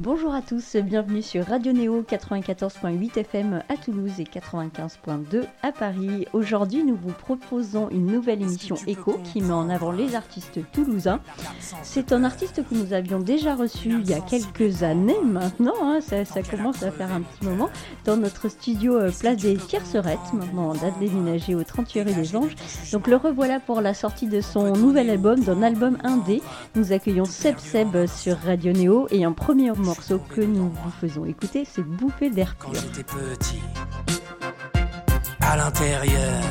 Bonjour à tous, bienvenue sur Radio Néo 94.8 FM à Toulouse et 95.2 à Paris. Aujourd'hui, nous vous proposons une nouvelle émission Echo qui met en avant les artistes toulousains. C'est un artiste que nous avions déjà reçu il y a quelques années maintenant, hein, ça, ça, commence à faire un petit moment, dans notre studio euh, Place des Tiercerettes, maintenant en date déménagée au 38 rue des Anges. Donc le revoilà pour la sortie de son nouvel album, d'un album indé. Nous accueillons Seb Seb sur Radio Néo et un premier que nous vous faisons écouter, c'est Bouffée d'air. Quand j'étais petit, à l'intérieur,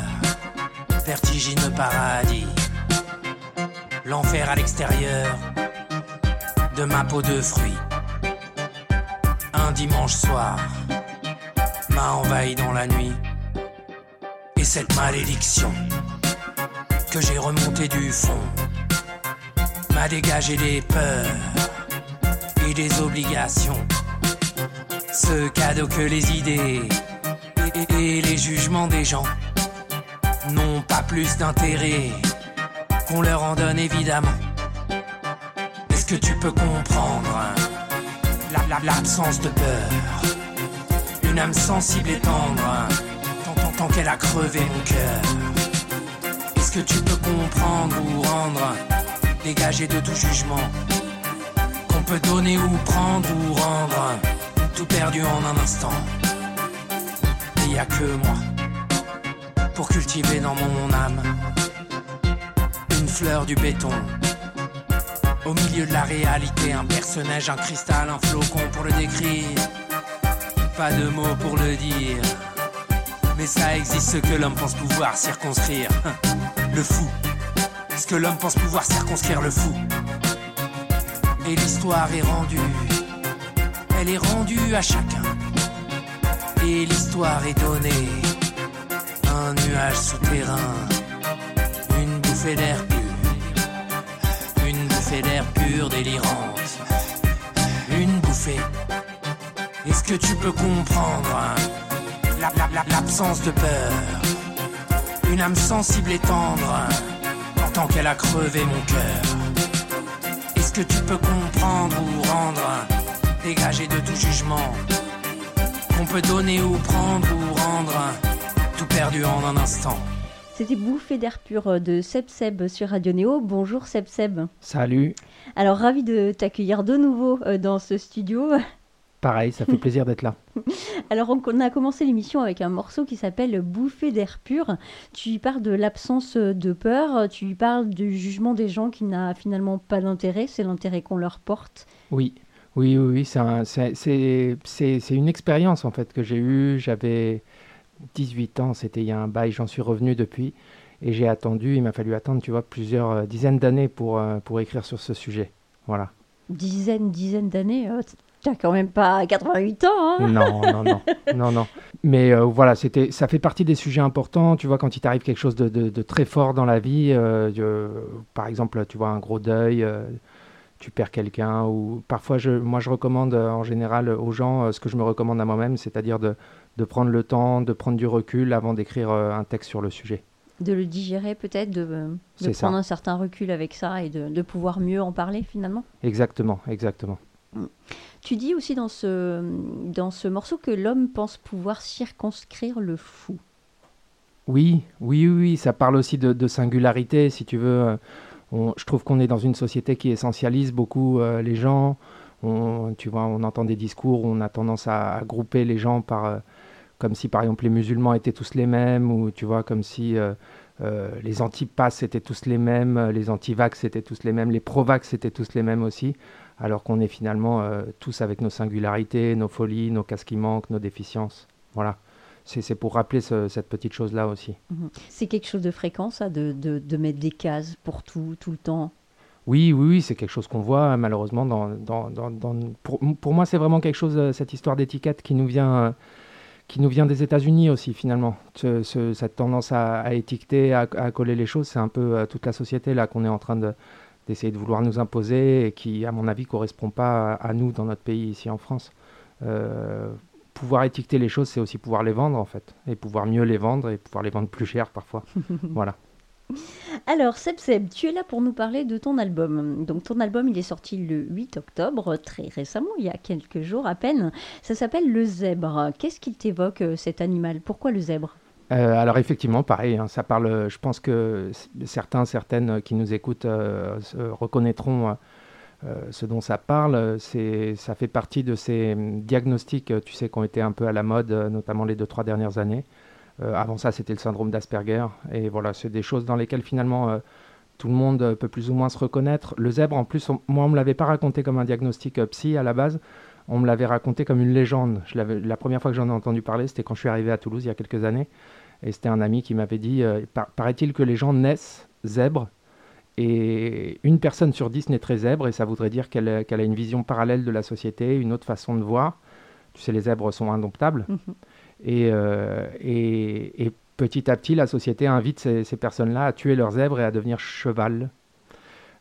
vertigineux paradis, l'enfer à l'extérieur de ma peau de fruits. Un dimanche soir m'a envahi dans la nuit, et cette malédiction que j'ai remontée du fond m'a dégagé des peurs des obligations. Ce cadeau que les idées et, les jugements des gens n'ont pas plus d'intérêt qu'on leur en donne évidemment. Est-ce que tu peux comprendre la- l'absence de peur? Une âme sensible et tendre, tant, tant- tant qu'elle a crevé mon cœur. Est-ce que tu peux comprendre ou rendre, dégager de tout jugement donner ou prendre ou rendre, tout perdu en un instant. Il y a que moi pour cultiver dans mon âme une fleur du béton. Au milieu de la réalité, un personnage, un cristal, un flocon pour le décrire. Pas de mots pour le dire. Mais ça existe ce que l'homme pense pouvoir circonscrire. Le fou. Ce que l'homme pense pouvoir circonscrire le fou. Et l'histoire est rendue. Elle est rendue à chacun. Et l'histoire est donnée. Un nuage souterrain. Une bouffée d'air pur. Une bouffée d'air pur délirante. Une bouffée. Est-ce que tu peux comprendre hein, la- la- la- l'absence de peur? Une âme sensible et tendre. hein, Tant qu'elle a crevé mon cœur. Que tu peux comprendre ou rendre, dégager de tout jugement, qu'on peut donner ou prendre ou rendre, tout perdu en un instant C'était Bouffée d'air pur de Seb Seb sur Radio Néo. Bonjour Seb Seb. Salut. Alors ravi de t'accueillir de nouveau euh, dans ce studio. Pareil, ça fait plaisir d'être là. Alors on a commencé l'émission avec un morceau qui s'appelle Bouffée d'air pur. Tu y parles de l'absence de peur, tu y parles du jugement des gens qui n'a finalement pas d'intérêt, c'est l'intérêt qu'on leur porte. Oui, oui, oui, oui, c'est une expérience en fait que j'ai eue. J'avais 18 ans, c'était il y a un bail, j'en suis revenu depuis. Et j'ai attendu, il m'a fallu attendre, tu vois, plusieurs euh, dizaines d'années pour, euh, pour écrire sur ce sujet. Voilà. Dizaines, dizaines d'années, euh, t'as quand même pas 88 ans, hein Non, non, non, non, non. Mais euh, voilà, c'était, ça fait partie des sujets importants. Tu vois, quand il t'arrive quelque chose de, de- de très fort dans la vie, euh, par exemple, tu vois un gros deuil, euh, tu perds quelqu'un, ou parfois, je, moi, je recommande en général aux gens ce que je me recommande à moi-même, c'est-à-dire de, de prendre le temps, de prendre du recul avant d'écrire un texte sur le sujet. De le digérer peut-être, de, ça. prendre un certain recul avec ça et de, de pouvoir mieux en parler finalement. Exactement, exactement. Tu dis aussi dans ce, dans ce morceau que l'homme pense pouvoir circonscrire le fou. Oui, oui, oui, ça parle aussi de, singularité, si tu veux. euh, je trouve qu'on est dans une société qui essentialise beaucoup euh, les gens. On, tu vois, on entend des discours on a tendance à, grouper les gens par, euh, comme si par exemple les musulmans étaient tous les mêmes, ou tu vois, comme si les anti-pass étaient tous les mêmes, les anti-vax étaient tous les mêmes, les pro-vax étaient tous les mêmes aussi, alors qu'on est finalement euh, tous avec nos singularités, nos folies, nos casques qui manquent, nos déficiences. Voilà. C'est pour rappeler ce- cette petite chose-là aussi. Mhm. C'est quelque chose de fréquent ça, de, de, de mettre des cases pour tout, tout le temps? Oui, oui, oui, c'est quelque chose qu'on voit malheureusement dans, dans, dans, dans- pour, pour moi c'est vraiment quelque chose euh, cette histoire d'étiquette qui nous vient euh, qui nous vient des États-Unis aussi finalement. Ce- ce- cette tendance à, à étiqueter, à, à coller les choses, c'est un peu euh, toute la société là qu'on est en train de, d'essayer de vouloir nous imposer et qui, à mon avis, correspond pas à, nous dans notre pays ici en France. Euh, pouvoir étiqueter les choses, c'est aussi pouvoir les vendre en fait, et pouvoir mieux les vendre et pouvoir les vendre plus cher parfois. voilà. Alors, Seb Seb, tu es là pour nous parler de ton album. Donc, ton album, il est sorti le 8 octobre, très récemment, il y a quelques jours à peine. Ça s'appelle Le Zèbre. Qu'est-ce qu'il t'évoque, euh, cet animal? Pourquoi le zèbre? Euh, alors effectivement, pareil, hein, ça parle. Je pense que certains, certaines qui nous écoutent euh, reconnaîtront ce dont ça parle. Ça fait partie de ces diagnostics, tu sais, qui ont été un peu à la mode, notamment les deux trois dernières années. Euh, avant ça, c'était le syndrome d'Asperger. Et voilà, c'est des choses dans lesquelles finalement euh, tout le monde peut plus ou moins se reconnaître. Le zèbre, en plus, moi, on me l'avait pas raconté comme un diagnostic euh, psy à la base. On me l'avait raconté comme une légende. Je la première fois que j'en ai entendu parler, c'était quand je suis arrivé à Toulouse il y a quelques années. Et c'était un ami qui m'avait dit Paraît-il que les gens naissent zèbres et une personne sur dix naîtrait zèbre, et ça voudrait dire qu'elle a une vision parallèle de la société, une autre façon de voir. Tu sais, les zèbres sont indomptables. Mhm. Euh, et, et, petit à petit, la société invite ces, personnes-là à tuer leurs zèbres et à devenir cheval,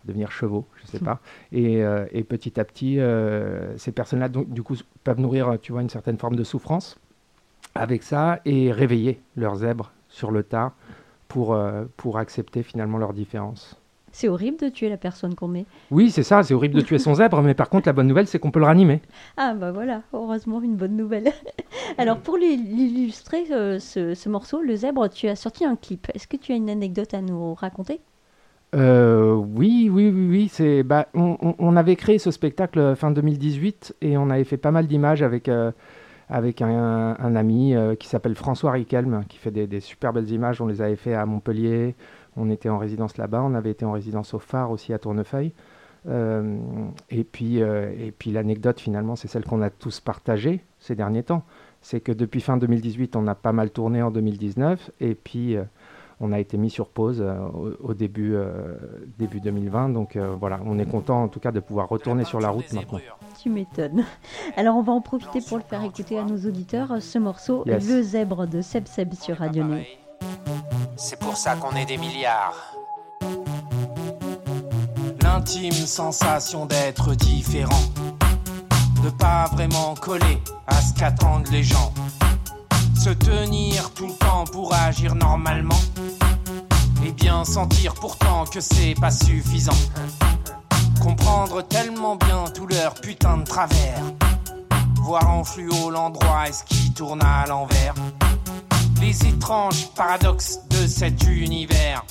devenir chevaux, je ne sais pas. Et, euh, et, petit à petit, euh, ces personnes-là, du coup, peuvent nourrir, tu vois, une certaine forme de souffrance avec ça et réveiller leurs zèbres sur le tas pour, pour accepter finalement leurs différences. C'est horrible de tuer la personne qu'on met. Oui, c'est ça, c'est horrible de tuer son zèbre, mais par contre, la bonne nouvelle, c'est qu'on peut le ranimer. Ah, bah voilà, heureusement, une bonne nouvelle. Alors, pour l'illustrer, euh, ce, morceau, le zèbre, tu as sorti un clip. Est-ce que tu as une anecdote à nous raconter? Euh, oui, oui, oui, oui. C'est, bah, on, avait créé ce spectacle fin 2018 et on avait fait pas mal d'images avec, euh, avec un, ami qui s'appelle François Riquelme, qui fait des, des, super belles images. On les avait fait à Montpellier, on était en résidence là-bas, on avait été en résidence au phare aussi à Tournefeuille. Euh, et puis, euh, et puis l'anecdote finalement, c'est celle qu'on a tous partagée ces derniers temps. C'est que depuis fin 2018, on a pas mal tourné en 2019, et puis euh, on a été mis sur pause au, début, début 2020. Donc voilà, on est content en tout cas de pouvoir retourner sur la route maintenant. Tu m'étonnes. Alors on va en profiter pour le faire écouter à nos auditeurs ce morceau, Le zèbre de Seb Seb sur Radio. C'est pour ça qu'on est des milliards. L'intime sensation d'être différent. De pas vraiment coller à ce qu'attendent les gens. Se tenir tout le temps pour agir normalement. Et bien sentir pourtant que c'est pas suffisant. Comprendre tellement bien tout leur putain de travers. Voir en fluo l'endroit est ce qui tourne à l'envers les étranges paradoxes de cet univers.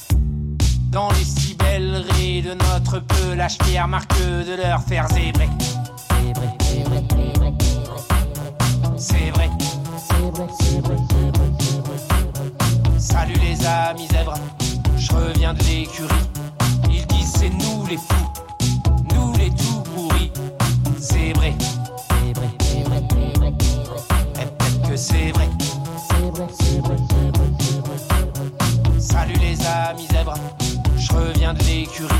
Dans les si belles raies de notre pelage fier, marque de leur faire zébrer. C'est vrai. Salut les amis zèbres, de l'écurie. Ils disent c'est nous les fous, nous les tout pourris. C'est vrai. Peut-être que c'est vrai. Salut les amis zèbres, je reviens de l'écurie.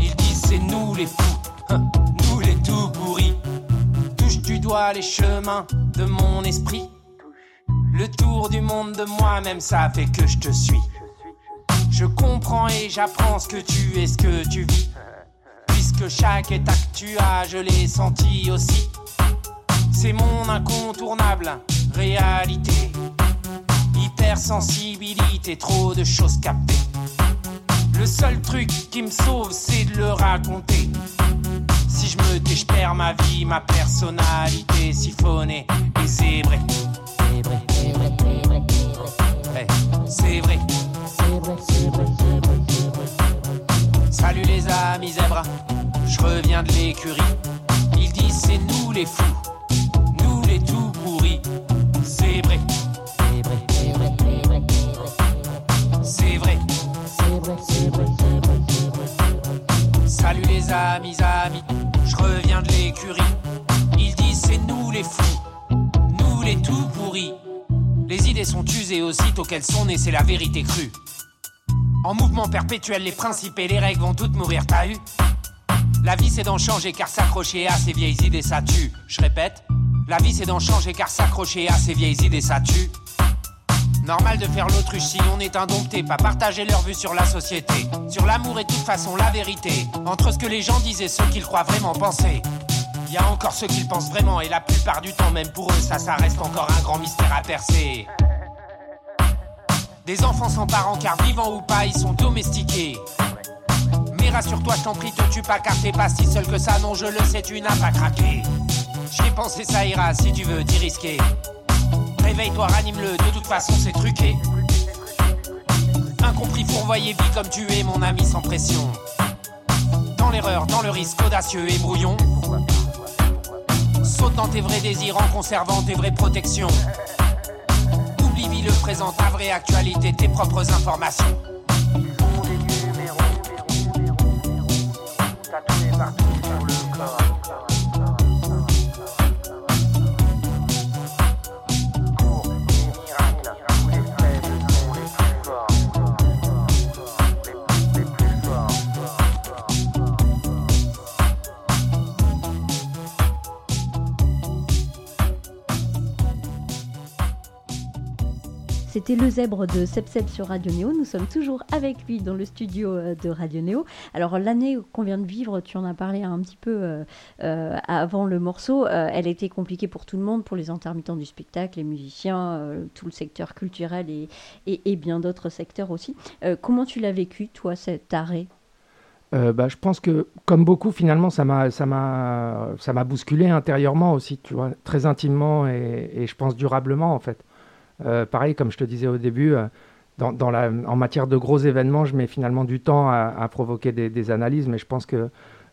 Ils disent c'est nous les fous, hein, nous les tout pourris. Touche du doigt les chemins de mon esprit. Le tour du monde de moi-même, ça fait que je te suis. Je comprends et j'apprends ce que tu es, ce que tu vis. Puisque chaque état que tu as, je l'ai senti aussi. C'est mon incontournable réalité sensibilité, trop de choses captées. Le seul truc qui me sauve, c'est de le raconter. Si je me tais, perds ma vie, ma personnalité siphonnée et. Je reviens de l'écurie. Ils disent c'est nous les fous, nous les tout pourris. C'est vrai. Salut les amis, amis, je reviens de l'écurie. Ils disent c'est nous les fous, nous les tout pourris. Les idées sont usées aussitôt qu'elles sont nées, c'est la vérité crue. En mouvement perpétuel, les principes et les règles vont toutes mourir, t'as eu La vie c'est d'en changer car s'accrocher à ces vieilles idées ça tue. Je répète, la vie c'est d'en changer car s'accrocher à ces vieilles idées ça tue. Normal de faire l'autruche si on est indompté, pas partager leur vue sur la société, sur l'amour et de toute façon la vérité, entre ce que les gens disent et ce qu'ils croient vraiment penser. Y a encore ceux qui le pensent vraiment et la plupart du temps même pour eux ça ça reste encore un grand mystère à percer. Des enfants sans parents car vivants ou pas ils sont domestiqués. Mais rassure-toi je t'en prie te tue pas car t'es pas si seul que ça non je le sais tu n'as pas craqué. J'y ai pensé ça ira si tu veux t'y risquer. Réveille-toi, ranime-le, de toute façon c'est truqué. Incompris, fourvoyé, vis comme tu es, mon ami sans pression. Dans l'erreur, dans le risque audacieux et brouillon. Saute dans tes vrais désirs en conservant tes vraies protections. Oublie, vis le présent, ta vraie actualité, tes propres informations. C'était le zèbre de Sepsep sur Radio Néo. Nous sommes toujours avec lui dans le studio euh, de Radio Néo. Alors l'année qu'on vient de vivre, tu en as parlé un petit peu euh, euh, avant le morceau, elle a été compliquée pour tout le monde, pour les intermittents du spectacle, les musiciens, tout le secteur culturel et, et, bien d'autres secteurs aussi. comment tu l'as vécu, toi, cet arrêt? Bah, je pense que, comme beaucoup, finalement, ça m'a, ça m'a, ça m'a bousculé intérieurement aussi, tu vois, très intimement et, et je pense durablement, en fait. Euh, pareil, comme je te disais au début, euh, en matière de gros événements, je mets finalement du temps à, provoquer des, analyses, mais je pense que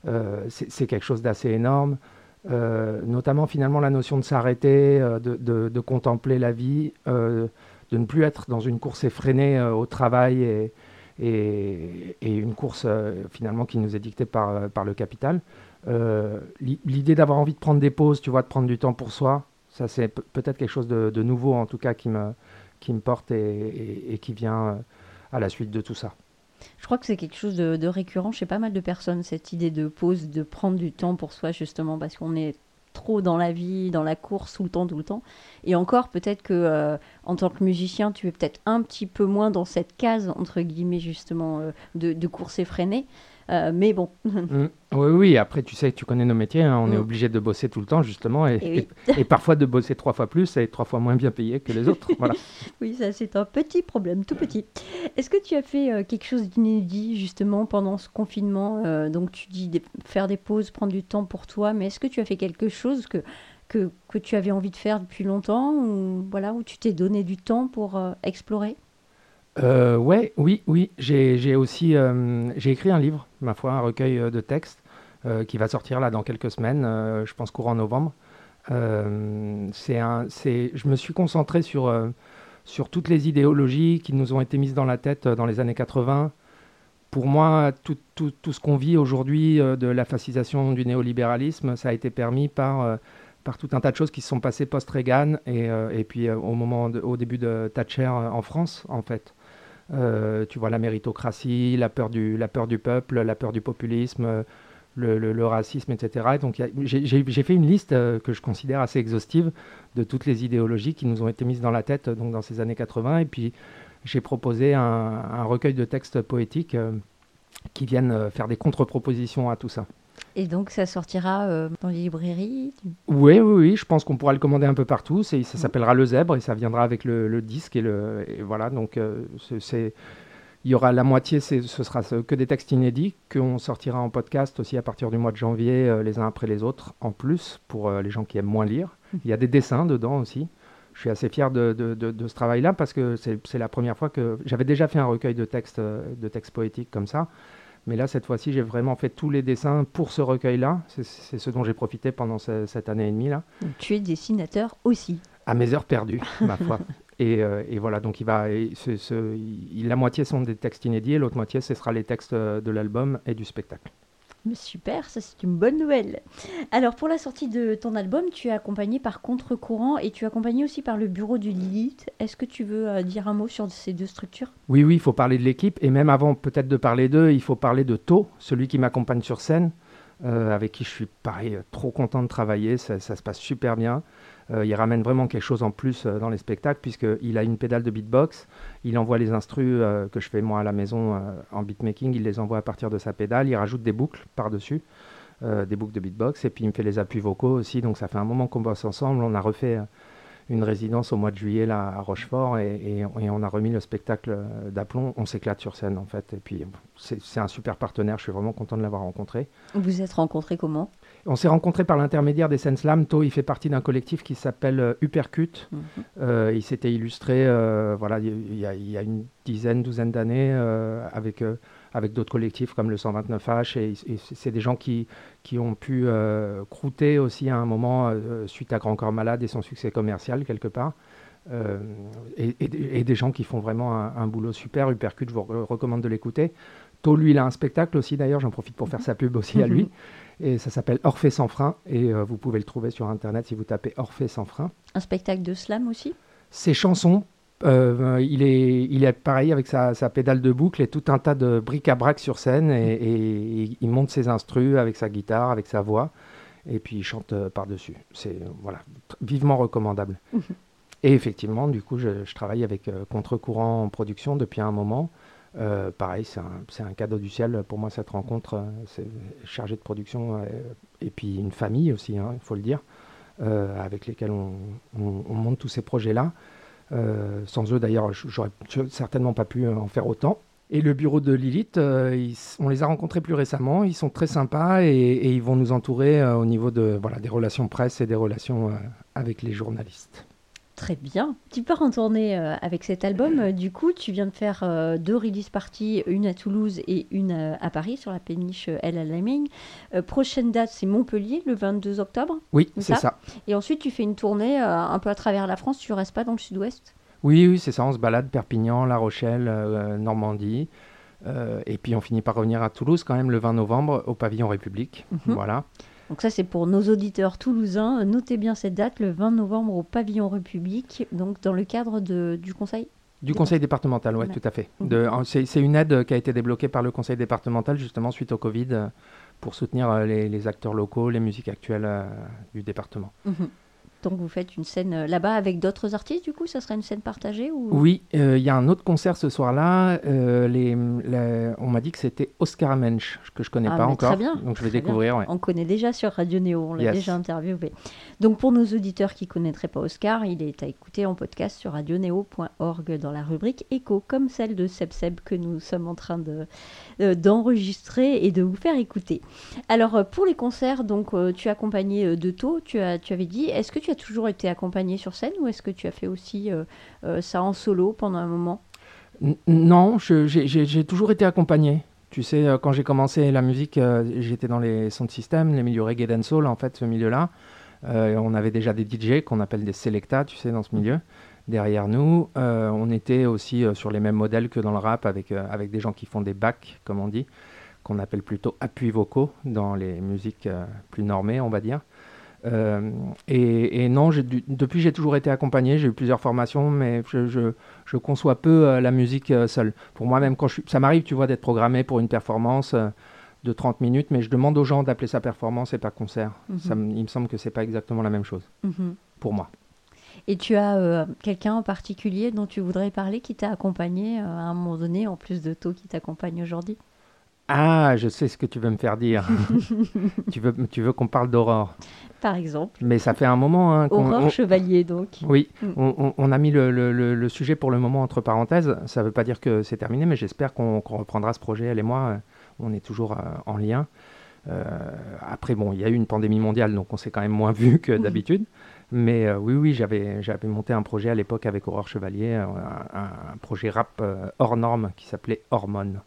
euh, c'est quelque chose d'assez énorme. notamment finalement la notion de s'arrêter, de, contempler la vie, de ne plus être dans une course effrénée au travail et, et, une course finalement qui nous est dictée par, par le capital. L'idée d'avoir envie de prendre des pauses, tu vois, de prendre du temps pour soi, ça, c'est peut-être quelque chose de, nouveau, en tout cas, qui me, qui me porte et, qui vient euh, à la suite de tout ça. Je crois que c'est quelque chose de, récurrent chez pas mal de personnes, cette idée de pause, de prendre du temps pour soi, justement, parce qu'on est trop dans la vie, dans la course, tout le temps, tout le temps. Et encore, peut-être que euh, en tant que musicien, tu es peut-être un petit peu moins dans cette case, entre guillemets, justement, euh, de, de course effrénée. Euh, mais bon. Mm. Oui, oui, après, tu sais, tu connais nos métiers, hein, on est mm. obligé de bosser tout le temps, justement, et, et, parfois de bosser trois fois plus et trois fois moins bien payé que les autres. voilà. Oui, ça, c'est un petit problème, tout petit. Est-ce que tu as fait euh, quelque chose d'inédit, justement, pendant ce confinement? Euh, Donc, tu dis faire des pauses, prendre du temps pour toi, mais est-ce que tu as fait quelque chose que, que, que tu avais envie de faire depuis longtemps, ou voilà, où tu t'es donné du temps pour explorer? Euh, ouais, oui, oui. J'ai aussi euh, j'ai écrit un livre, ma foi, un recueil euh, de textes euh, qui va sortir là dans quelques semaines, je pense courant novembre. c'est un, c'est, je me suis concentré sur sur toutes les idéologies qui nous ont été mises dans la tête dans les années 80. Pour moi, tout, tout, tout ce qu'on vit aujourd'hui de la fascisation du néolibéralisme, ça a été permis par par tout un tas de choses qui se sont passées post-Reagan et, et, puis au, moment au début de Thatcher en France, en fait. Euh, tu vois la méritocratie, la peur du, la peur du peuple, la peur du populisme, le, le, racisme, etc. j'ai fait une liste euh, que je considère assez exhaustive de toutes les idéologies qui nous ont été mises dans la tête donc dans ces années 80. Et puis j'ai proposé un, un, recueil de textes poétiques euh, qui viennent faire des contre-propositions à tout ça. Et donc ça sortira euh, dans les librairies Oui, oui, oui, je pense qu'on pourra le commander un peu partout. Ça s'appellera Le Zèbre et ça viendra avec le, disque. Et, le, voilà, donc euh, c'est il y aura la moitié, ce sera que des textes inédits qu'on sortira en podcast aussi à partir du mois de janvier, euh, les uns après les autres, en plus, pour les gens qui aiment moins lire. Mmh. Il y a des dessins dedans aussi. Je suis assez fier de, de, de ce travail-là parce que c'est la première fois que j'avais déjà fait un recueil de textes, de textes poétiques comme ça. Mais là, cette fois-ci, j'ai vraiment fait tous les dessins pour ce recueil-là. C'est ce dont j'ai profité pendant cette année et demie là. tu es dessinateur aussi. À mes heures perdues, ma foi. Euh, et, voilà, donc il va, la moitié sont des textes inédits et l'autre moitié, ce sera les textes euh, de l'album et du spectacle. Super, ça c'est une bonne nouvelle. Alors pour la sortie de ton album, tu es accompagné par Contre-Courant et tu es accompagné aussi par le bureau du Lilith. Est-ce que tu veux euh, dire un mot sur ces deux structures? Oui, oui, il faut parler de l'équipe et même avant peut-être de parler d'eux, il faut parler de To, celui qui m'accompagne sur scène. avec qui je suis pareil, trop content de travailler, ça, se passe super bien. Il ramène vraiment quelque chose en plus dans les spectacles, puisqu'il a une pédale de beatbox, il envoie les instrus que je fais moi à la maison en beatmaking, il les envoie à partir de sa pédale, il rajoute des boucles par-dessus. des boucles de beatbox. Et puis il me fait les appuis vocaux aussi. Donc ça fait un moment qu'on bosse ensemble. On a refait une résidence au mois de juillet là, à Rochefort et, on a remis le spectacle euh, d'Aplomb. On s'éclate sur scène en fait. Et puis c'est un super partenaire, je suis vraiment content de l'avoir rencontré. Vous vous êtes rencontrés comment? On s'est rencontrés par l'intermédiaire des scènes slam. To, il fait partie d'un collectif qui s'appelle euh, Uppercut. Mhm. Euh, il s'était illustré voilà, il y, a, une dizaine, douzaine d'années avec avec d'autres collectifs comme le 129H. Et, c'est des gens qui, qui ont pu euh, croûter aussi à un moment euh, suite à Grand Corps Malade et son succès commercial quelque part. Euh, et, des gens qui font vraiment un, boulot super. Uppercut, je vous recommande de l'écouter. To, lui, il a un spectacle aussi d'ailleurs, j'en profite pour faire sa pub aussi à lui. Et ça s'appelle Orphée sans frein. Et vous pouvez le trouver sur Internet si vous tapez Orphée sans frein. Un spectacle de slam aussi? Ses chansons euh, il, est, il est pareil avec sa, pédale de boucle et tout un tas de bric-à-brac sur scène et, il monte ses instrus avec sa guitare, avec sa voix et puis il chante euh, par-dessus. C'est voilà, vivement recommandable. Et effectivement, du coup, je, travaille avec euh, Contre-courant en production depuis un moment. pareil, c'est un, cadeau du ciel pour moi cette rencontre. c'est chargé de production et puis une famille aussi, hein, il faut le dire, avec lesquels on, on monte tous ces projets-là. Euh, sans eux, d'ailleurs, j'aurais certainement pas pu euh, en faire autant. Et le bureau de Lilith, euh, on les a rencontrés plus récemment. Ils sont très sympas et, ils vont nous entourer au niveau de, voilà, des relations presse et des relations avec les journalistes. Très bien. Tu pars en tournée euh, avec cet album. Euh, du coup, tu viens de faire euh, deux release parties, une à Toulouse et une à Paris, sur la péniche El Alamein. prochaine date, c'est Montpellier, le 22 octobre. Oui, c'est ça, Et ensuite, tu fais une tournée un peu à travers la France. Tu restes pas dans le sud-ouest? Oui, oui, c'est ça. On se balade Perpignan, La Rochelle, Normandie. et puis on finit par revenir à Toulouse quand même le 20 novembre au pavillon République. Mhm. Voilà. Donc ça, c'est pour nos auditeurs toulousains. Notez bien cette date, le 20 novembre au Pavillon République, donc dans le cadre de, du Conseil du conseil départemental, oui, tout à fait. Mhm. C'est une aide qui a été débloquée par le conseil départemental justement suite au Covid euh, pour soutenir euh, les, acteurs locaux, les musiques actuelles euh, du département. Mhm. Donc vous faites une scène euh, là-bas avec d'autres artistes, du coup, ça serait une scène partagée ou... Oui, euh, il y a un autre concert ce soir-là. Euh, les, on m'a dit que c'était Oscar Mensch, que je connais ah, pas encore. Très bien. Donc je vais découvrir. On connaît déjà sur Radio Néo, on l'a déjà interviewé. Donc pour nos auditeurs qui connaîtraient pas Oscar, il est à écouter en podcast sur radionéo.org dans la rubrique Écho, comme celle de Seb Seb que nous sommes en train de d'enregistrer et de vous faire écouter. Alors pour les concerts, donc tu es accompagné de To, tu as tu avais dit, est-ce que tu tu as toujours été accompagné sur scène ou est-ce que tu as fait aussi euh, euh, ça en solo pendant un moment? Non, j'ai toujours été accompagné. Tu sais, euh, quand j'ai commencé la musique, j'étais dans les sons de système, les milieux reggae dancehall, en fait, ce milieu-là. on avait déjà des DJ qu'on appelle des selecta, tu sais, dans ce milieu. Derrière nous, on était aussi sur les mêmes modèles que dans le rap, avec, avec des gens qui font des bacs, comme on dit, qu'on appelle plutôt appuis vocaux dans les musiques plus normées, on va dire. Euh, et, non, depuis j'ai toujours été accompagné, j'ai eu plusieurs formations, mais je, conçois peu euh, la musique euh, seule. Pour moi, même quand je, ça m'arrive, tu vois, d'être programmé pour une performance de 30 minutes, mais je demande aux gens d'appeler ça performance et pas concert. Mhm. Ça, il me semble que c'est pas exactement la même chose mhm. pour moi. Et tu as quelqu'un en particulier dont tu voudrais parler qui t'a accompagné à un moment donné, en plus de toi qui t'accompagne aujourd'hui? Ah, je sais ce que tu veux me faire dire. tu veux, tu veux qu'on parle d'Aurore Par exemple. Mais ça fait un moment. Hein, Aurore Chevalier, donc. Oui, mm. on, a mis le, sujet pour le moment entre parenthèses. Ça ne veut pas dire que c'est terminé, mais j'espère qu'on reprendra ce projet, elle et moi. On est toujours euh, en lien. Euh, après, bon, il y a eu une pandémie mondiale, donc on s'est quand même moins vu que d'habitude. Mais euh, oui, oui, j'avais monté un projet à l'époque avec Aurore Chevalier, un, projet rap hors norme qui s'appelait Hormone.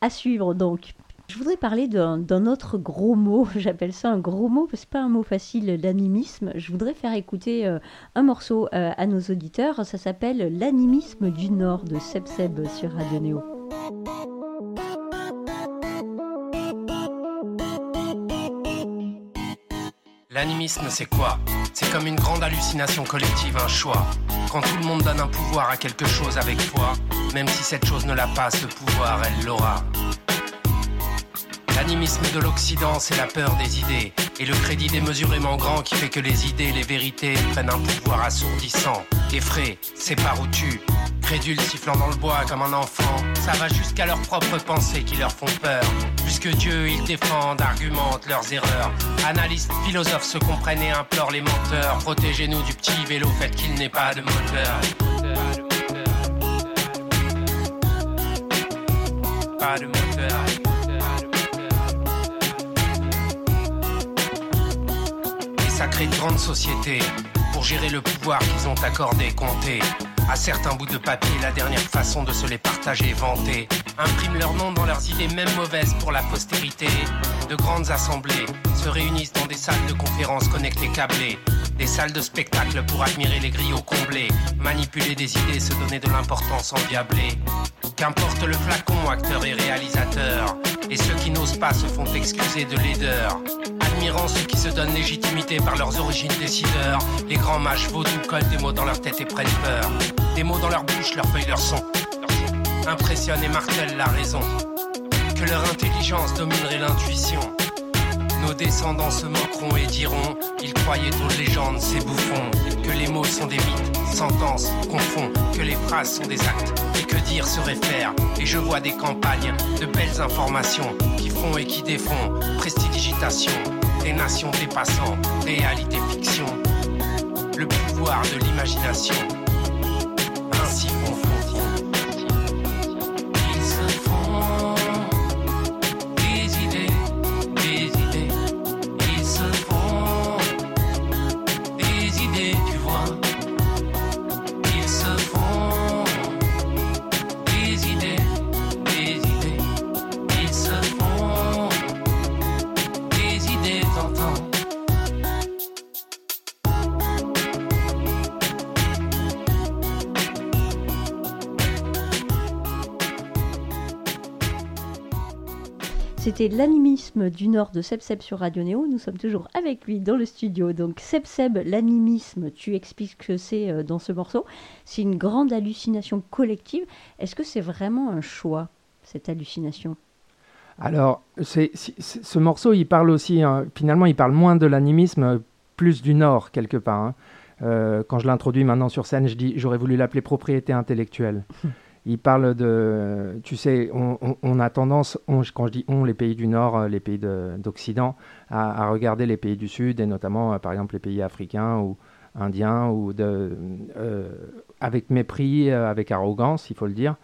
À suivre donc. Je voudrais parler d'un autre gros mot, j'appelle ça un gros mot, parce que c'est pas un mot facile, l'animisme. Je voudrais faire écouter euh, un morceau euh, à nos auditeurs, ça s'appelle L'animisme du Nord de Seb Seb sur Radio Néo. L'animisme, c'est quoi? C'est comme une grande hallucination collective, un choix. Quand tout le monde donne un pouvoir à quelque chose avec foi, même si cette chose ne l'a pas, ce pouvoir, elle l'aura. L'animisme de l'Occident, c'est la peur des idées. Et le crédit démesurément grand qui fait que les idées, les vérités prennent un pouvoir assourdissant. Effray, c'est par où tu. Crédule sifflant dans le bois comme un enfant. Ça va jusqu'à leurs propres pensées qui leur font peur. Puisque Dieu, ils défendent, argumentent leurs erreurs. Analystes, philosophes se comprennent et implorent les menteurs. Protégez-nous du petit vélo, faites qu'il n'ait pas de moteur. Pas de moteur. Les sacrées grandes sociétés, pour gérer le pouvoir qu'ils ont accordé, compté. À certains bouts de papier, la dernière façon de se les partager, vanter. Impriment leur nom dans leurs idées, même mauvaises pour la postérité. De grandes assemblées se réunissent dans des salles de conférences connectées câblées. Des salles de spectacle pour admirer les griots comblés. Manipuler des idées, se donner de l'importance endiablée. Qu'importe le flacon, acteur et réalisateur. Et ceux qui n'osent pas se font excuser de laideur. Admirant ceux qui se donnent légitimité par leurs origines décideurs. Les grands mages vaudous collent des mots dans leur tête et prennent peur. Des mots dans leur bouche, leur feuille, leur son. Impressionnent et martèlent la raison. Que leur intelligence dominerait l'intuition. Nos descendants se moqueront et diront Ils croyaient aux légendes, ces bouffons. Que les mots sont des mythes, sentences, confond. Que les phrases sont des actes. Et que dire serait faire. Et je vois des campagnes, de belles informations qui font et qui défont. Prestidigitation, des nations dépassant, réalité fiction. Le pouvoir de l'imagination. C'était l'animisme du Nord de Seb Seb sur Radio Néo. Nous sommes toujours avec lui dans le studio. Donc Seb Seb, l'animisme, tu expliques ce que c'est euh, dans ce morceau. C'est une grande hallucination collective. Est-ce que c'est vraiment un choix, cette hallucination? Alors, ce morceau, il parle aussi, hein, finalement, il parle moins de l'animisme, plus du Nord, quelque part. hein. Euh, quand je l'introduis maintenant sur scène, je dis, j'aurais voulu l'appeler propriété intellectuelle. il parle de, tu sais, on, a tendance, quand je dis on, les pays du Nord, euh, les pays de- d'Occident, à, regarder les pays du Sud, et notamment, euh, par exemple, les pays africains ou indiens, ou de, euh, avec mépris, avec arrogance, il faut le dire.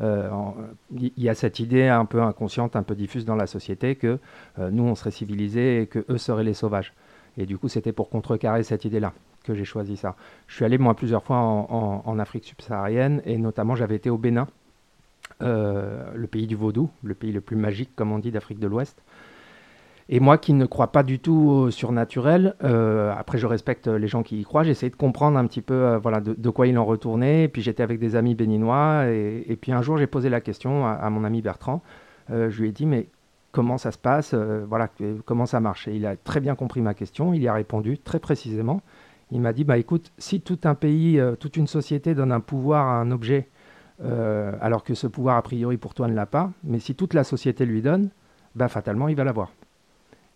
Il y a cette idée un peu inconsciente, un peu diffuse dans la société que nous, on serait civilisés et que eux seraient les sauvages. Et du coup, c'était pour contrecarrer cette idée-là que j'ai choisi ça. Je suis allé, moi, plusieurs fois en, Afrique subsaharienne et notamment, j'avais été au Bénin, euh, le pays du vaudou, le pays le plus magique, comme on dit, d'Afrique de l'Ouest. Et moi qui ne crois pas du tout au surnaturel, euh, après je respecte les gens qui y croient, j'ai essayé de comprendre un petit peu euh, voilà, de, quoi il en retournait. Et puis j'étais avec des amis béninois. Et, puis un jour j'ai posé la question à, mon ami Bertrand. Je lui ai dit mais comment ça se passe? Voilà, comment ça marche? Et il a très bien compris ma question. Il y a répondu très précisément. Il m'a dit bah écoute, si tout un pays, euh, toute une société donne un pouvoir à un objet, euh, alors que ce pouvoir a priori pour toi ne l'a pas, mais si toute la société lui donne, bah fatalement il va l'avoir.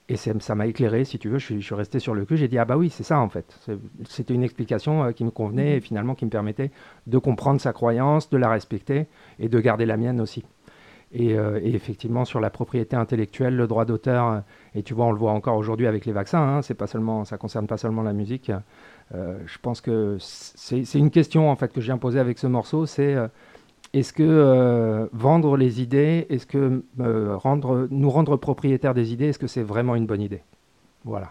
Et ça m'a éclairé, si tu veux, je suis, je suis resté sur le cul, j'ai dit, ah bah oui, c'est ça en fait. C'était une explication euh, qui me convenait et finalement qui me permettait de comprendre sa croyance, de la respecter et de garder la mienne aussi. Et, euh, et effectivement, sur la propriété intellectuelle, le droit d'auteur, et tu vois, on le voit encore aujourd'hui avec les vaccins, hein, c'est pas seulement, ça concerne pas seulement la musique. euh, je pense que c'est une question en fait que viens poser avec ce morceau, c'est euh, est-ce que vendre les idées, est-ce que rendre, nous rendre propriétaires des idées, est-ce que c'est vraiment une bonne idée? Voilà.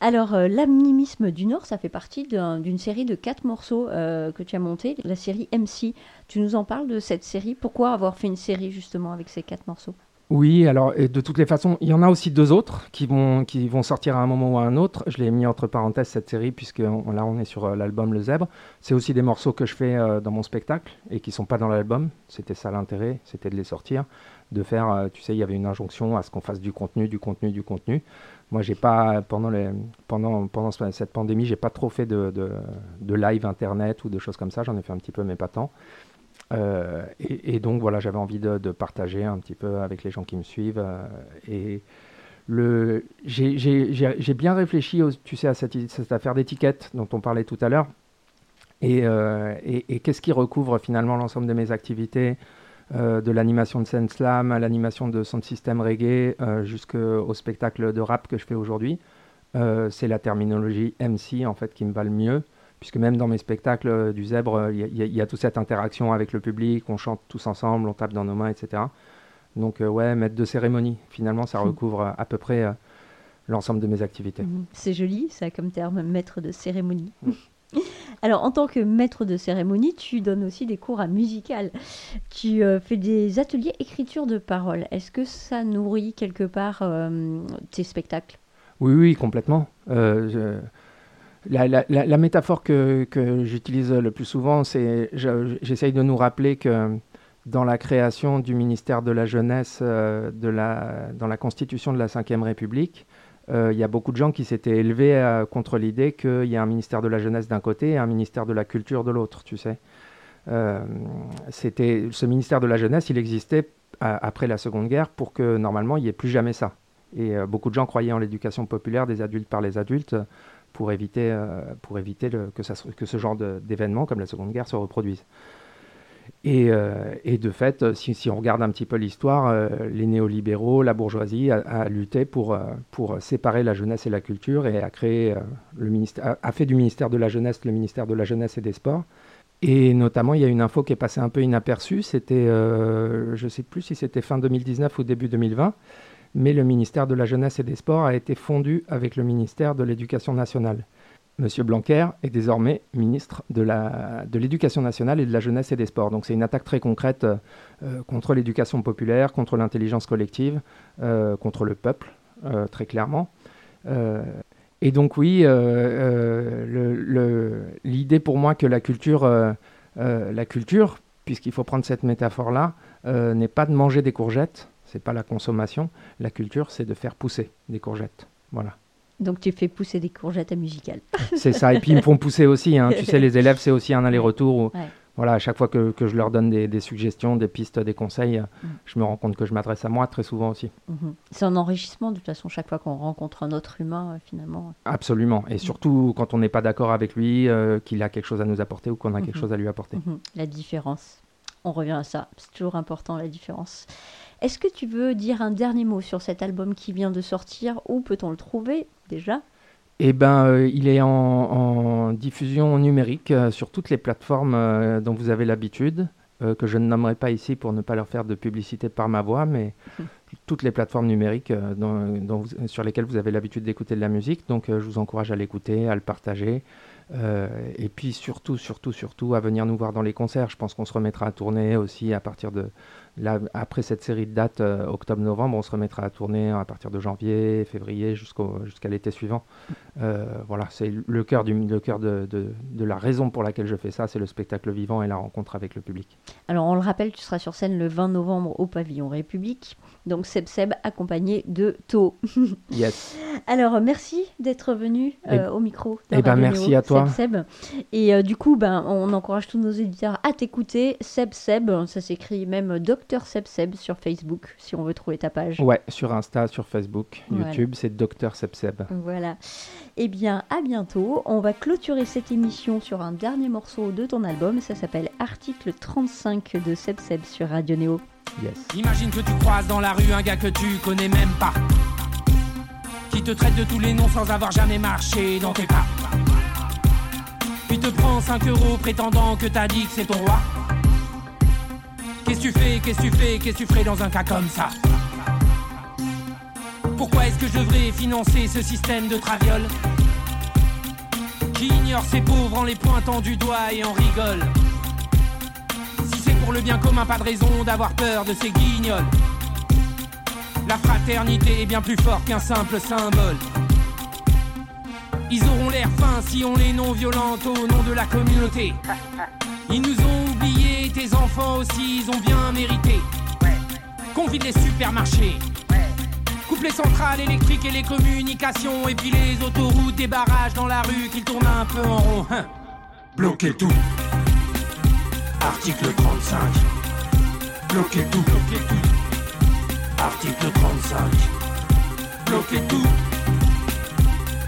Alors, euh, l'animisme du Nord, ça fait partie d'un- d'une série de quatre morceaux euh, que tu as monté, la série MC. Tu nous en parles de cette série? Pourquoi avoir fait une série justement avec ces quatre morceaux? Oui, alors et de toutes les façons, il y en a aussi deux autres qui vont, sortir à un moment ou à un autre. Je l'ai mis entre parenthèses cette série puisque là on est sur euh, l'album Le Zèbre. C'est aussi des morceaux que je fais euh, dans mon spectacle et qui sont pas dans l'album. C'était ça l'intérêt, c'était de les sortir, de faire. tu sais, il y avait une injonction à ce qu'on fasse du contenu, du contenu, du contenu. Moi, j'ai pas pendant les, pendant pendant ce- cette pandémie, j'ai pas trop fait de, de, de live internet ou de choses comme ça. J'en ai fait un petit peu, mais pas tant. et, donc voilà, j'avais envie de, partager un petit peu avec les gens qui me suivent. et le, j'ai bien réfléchi, tu sais, à cette, cette affaire d'étiquette dont on parlait tout à l'heure. Et, et qu'est-ce qui recouvre finalement l'ensemble de mes activités euh, de l'animation de scène slam à l'animation de son système reggae euh, jusqu'au spectacle de rap que je fais aujourd'hui. Euh, c'est la terminologie MC en fait qui me va le mieux, puisque même dans mes spectacles du zèbre, il y, a toute cette interaction avec le public, on chante tous ensemble, on tape dans nos mains, etc. Donc ouais, maître de cérémonie, finalement ça hmm. recouvre à peu près l'ensemble de mes activités. Hmm. C'est joli ça comme terme, maître de cérémonie. Hmm. Alors, en tant que maître de cérémonie, tu donnes aussi des cours à musical. Tu euh, fais des ateliers écriture de paroles. Est-ce que ça nourrit quelque part euh, tes spectacles? Oui, oui, complètement. Euh, la, métaphore que, j'utilise le plus souvent, c'est j'essaye de nous rappeler que dans la création du ministère de la Jeunesse, dans la constitution de la Ve République, il y a beaucoup de gens qui s'étaient élevés euh, contre l'idée qu'il y a un ministère de la jeunesse d'un côté et un ministère de la culture de l'autre, tu sais. Euh, c'était ce ministère de la jeunesse, il existait après la Seconde Guerre pour que normalement il n'y ait plus jamais ça. Et beaucoup de gens croyaient en l'éducation populaire des adultes par les adultes pour éviter, pour éviter que, que ce genre d'événements comme la Seconde Guerre se reproduisent. Euh, et, de fait, si, on regarde un petit peu l'histoire, euh, les néolibéraux, la bourgeoisie a, lutté pour, euh, pour séparer la jeunesse et la culture et a créé le ministère, a, fait du ministère de la jeunesse le ministère de la jeunesse et des sports. Et notamment, il y a une info qui est passée un peu inaperçue. C'était, je ne sais plus si c'était fin 2019 ou début 2020, mais le ministère de la jeunesse et des sports a été fondu avec le ministère de l'Éducation nationale. Monsieur Blanquer est désormais ministre de l'Éducation nationale et de la jeunesse et des sports. Donc c'est une attaque très concrète euh, contre l'éducation populaire, contre l'intelligence collective, euh, contre le peuple, euh, très clairement. et donc oui, l'idée pour moi que la culture, la culture puisqu'il faut prendre cette métaphore-là, n'est pas de manger des courgettes, c'est pas la consommation. La culture, c'est de faire pousser des courgettes. Voilà. Donc tu fais pousser des courgettes à musical. c'est ça, et puis ils me font pousser aussi. Hein. Tu sais, les élèves, c'est aussi un aller-retour voilà, à chaque fois que, que je leur donne des, suggestions, des pistes, des conseils, mm. je me rends compte que je m'adresse à moi très souvent aussi. Mm-hmm. C'est un enrichissement de toute façon, chaque fois qu'on rencontre un autre humain, euh, finalement. Absolument, et surtout quand on n'est pas d'accord avec lui, euh, qu'il a quelque chose à nous apporter ou qu'on a quelque mm-hmm. chose à lui apporter. Mm-hmm. La différence, on revient à ça, c'est toujours important la différence. Est-ce que tu veux dire un dernier mot sur cet album qui vient de sortir? Où peut-on le trouver déjà? Eh ben, euh, il est en, diffusion numérique euh, sur toutes les plateformes euh, dont vous avez l'habitude, que je ne nommerai pas ici pour ne pas leur faire de publicité par ma voix, mais toutes les plateformes numériques sur lesquelles vous avez l'habitude d'écouter de la musique. Donc, je vous encourage à l'écouter, à le partager. Et puis surtout, surtout, surtout, à venir nous voir dans les concerts. Je pense qu'on se remettra à tourner aussi à partir de, Là, après cette série de dates, euh, octobre-novembre, on se remettra à tourner à partir de janvier, février, jusqu'à l'été suivant. Euh, voilà, c'est le cœur, du, le cœur de, de, la raison pour laquelle je fais ça, c'est le spectacle vivant et la rencontre avec le public. Alors, on le rappelle, tu seras sur scène le 20 novembre au Pavillon République. Donc, Seb Seb accompagné de To. yes. Alors, merci d'être venu euh, au micro. Eh ben, merci à toi. Seb Seb. Et du coup, ben, on encourage tous nos éditeurs à t'écouter. Seb Seb, ça s'écrit même Docteur Docteur Seb Seb sur Facebook, si on veut trouver ta page. Ouais, sur Insta, sur Facebook, YouTube, c'est Docteur Seb Seb. Voilà. Eh bien, à bientôt. On va clôturer cette émission sur un dernier morceau de ton album. Ça s'appelle Article 35 de Seb Seb sur Radio Néo. Yes. Imagine que tu croises dans la rue un gars que tu connais même pas. Qui te traite de tous les noms sans avoir jamais marché dans tes pas. Puis te prend 5 euros prétendant que t'as dit que c'est ton roi. Qu'est-ce que tu fais, qu'est-ce que tu fais, qu'est-ce que tu ferais dans un cas comme ça Pourquoi est-ce que je devrais financer ce système de traviole Qui ignore ces pauvres en les pointant du doigt et en rigole. Si c'est pour le bien commun, pas de raison d'avoir peur de ces guignols. La fraternité est bien plus forte qu'un simple symbole. Ils auront l'air fins si on les non violente au nom de la communauté. Ils nous oubliés, tes enfants aussi, ils ont bien mérité. Qu'on les supermarchés. Coupe les centrales électriques et les communications. Et puis les autoroutes, des barrages dans la rue qui tournent un peu en rond. Hein. Bloquez tout. Article 35. Bloquez tout, bloquez tout. Article 35. Bloquez tout.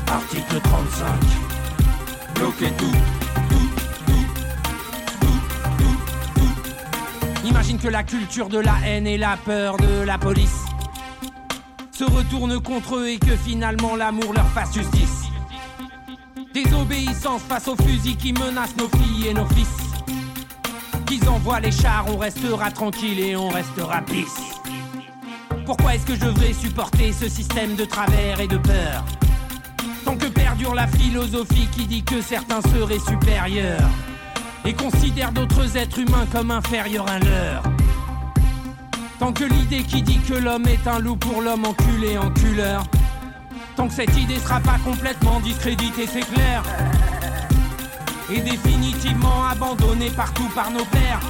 Article 35. Bloquez tout. Imagine que la culture de la haine et la peur de la police se retournent contre eux et que finalement l'amour leur fasse justice. Désobéissance face aux fusils qui menacent nos filles et nos fils. Qu'ils envoient les chars, on restera tranquille et on restera pisse. Pourquoi est-ce que je devrais supporter ce système de travers et de peur? Tant que perdure la philosophie qui dit que certains seraient supérieurs et considère d'autres êtres humains comme inférieurs à leur. Tant que l'idée qui dit que l'homme est un loup pour l'homme enculé enculeur. Tant que cette idée sera pas complètement discréditée, c'est clair. Et définitivement abandonnée partout par nos pères.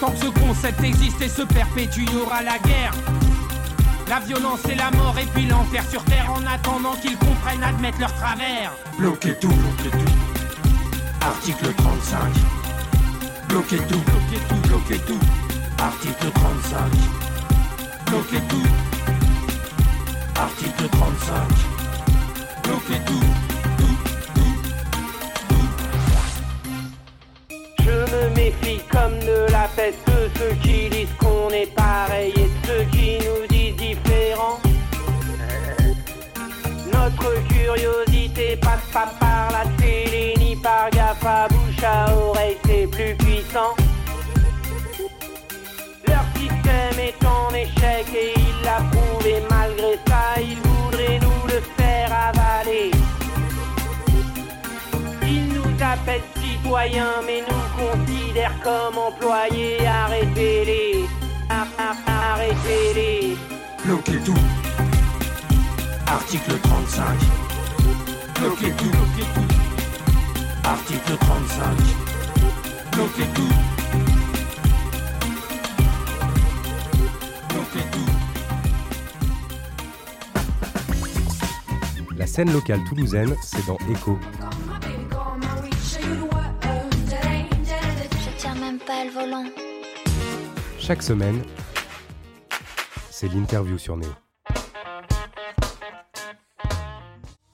Tant que ce concept existe et se perpétue, y aura la guerre. La violence et la mort et puis l'enfer sur terre en attendant qu'ils comprennent admettre leur travers. Bloquez tout, bloquez tout. Article 35. Bloquez tout, bloquez tout, bloquez tout. Article 35. Bloquez tout. Article 35. Bloquez tout. Je me méfie comme de la peste de ceux qui disent qu'on est pareil et de ceux qui nous disent différent. Notre curiosité passe pas par la télé par gaffe à bouche à oreille, c'est plus puissant. Leur système est en échec et il l'a prouvé malgré ça, ils voudraient nous le faire avaler. Ils nous appellent citoyens mais nous considèrent comme employés, arrêtez-les, Ar- ar- arrêtez-les. Bloquez tout. Article 35. Bloquez tout, bloquez tout. Article 35. Bloquez tout. Bloquez tout. La scène locale toulousaine, c'est dans Echo. Je tiens même pas le volant. Chaque semaine, c'est l'interview sur Néo.